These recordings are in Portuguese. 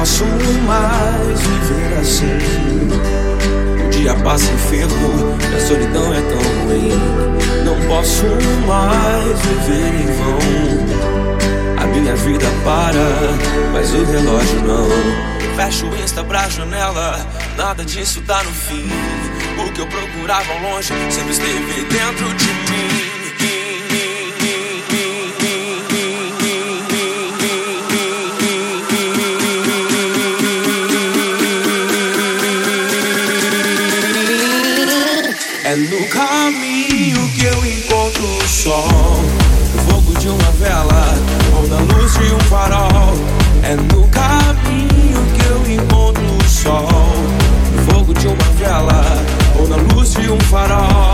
posso mais viver assim. O dia passa enfermo e a solidão é tão ruim. Não posso mais viver em vão. A minha vida para, mas o relógio não. Fecho o Insta pra janela, nada disso dá no fim. O que eu procurava ao longe sempre esteve dentro de mim. No caminho que eu encontro o sol No fogo de uma vela ou na luz de um farol. É no caminho que eu encontro o sol No fogo de uma vela ou na luz de um farol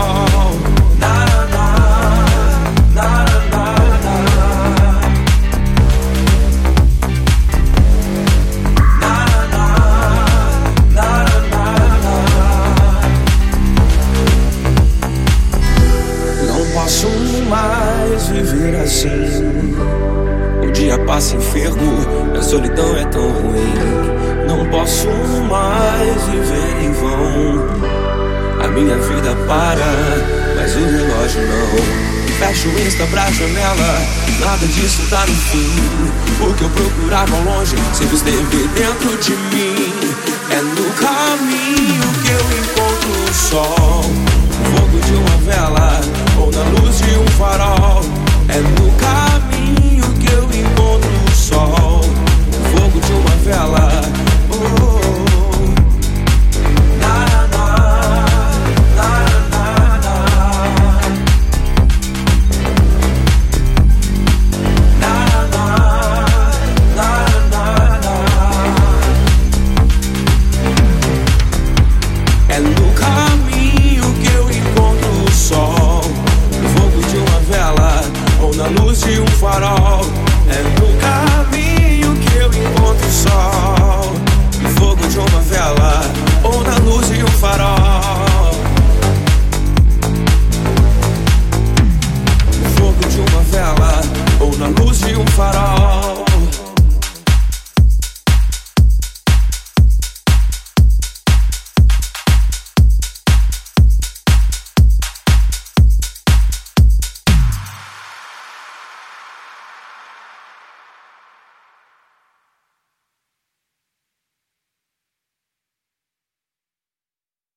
assim. O dia passa enfermo, a solidão é tão ruim. Não posso mais viver em vão. A minha vida para, mas o relógio não. Fecho o Insta pra janela, nada disso tá no fim. O que eu procurava ao longe sempre esteve dentro de mim. É no caminho na luz de um farol. É um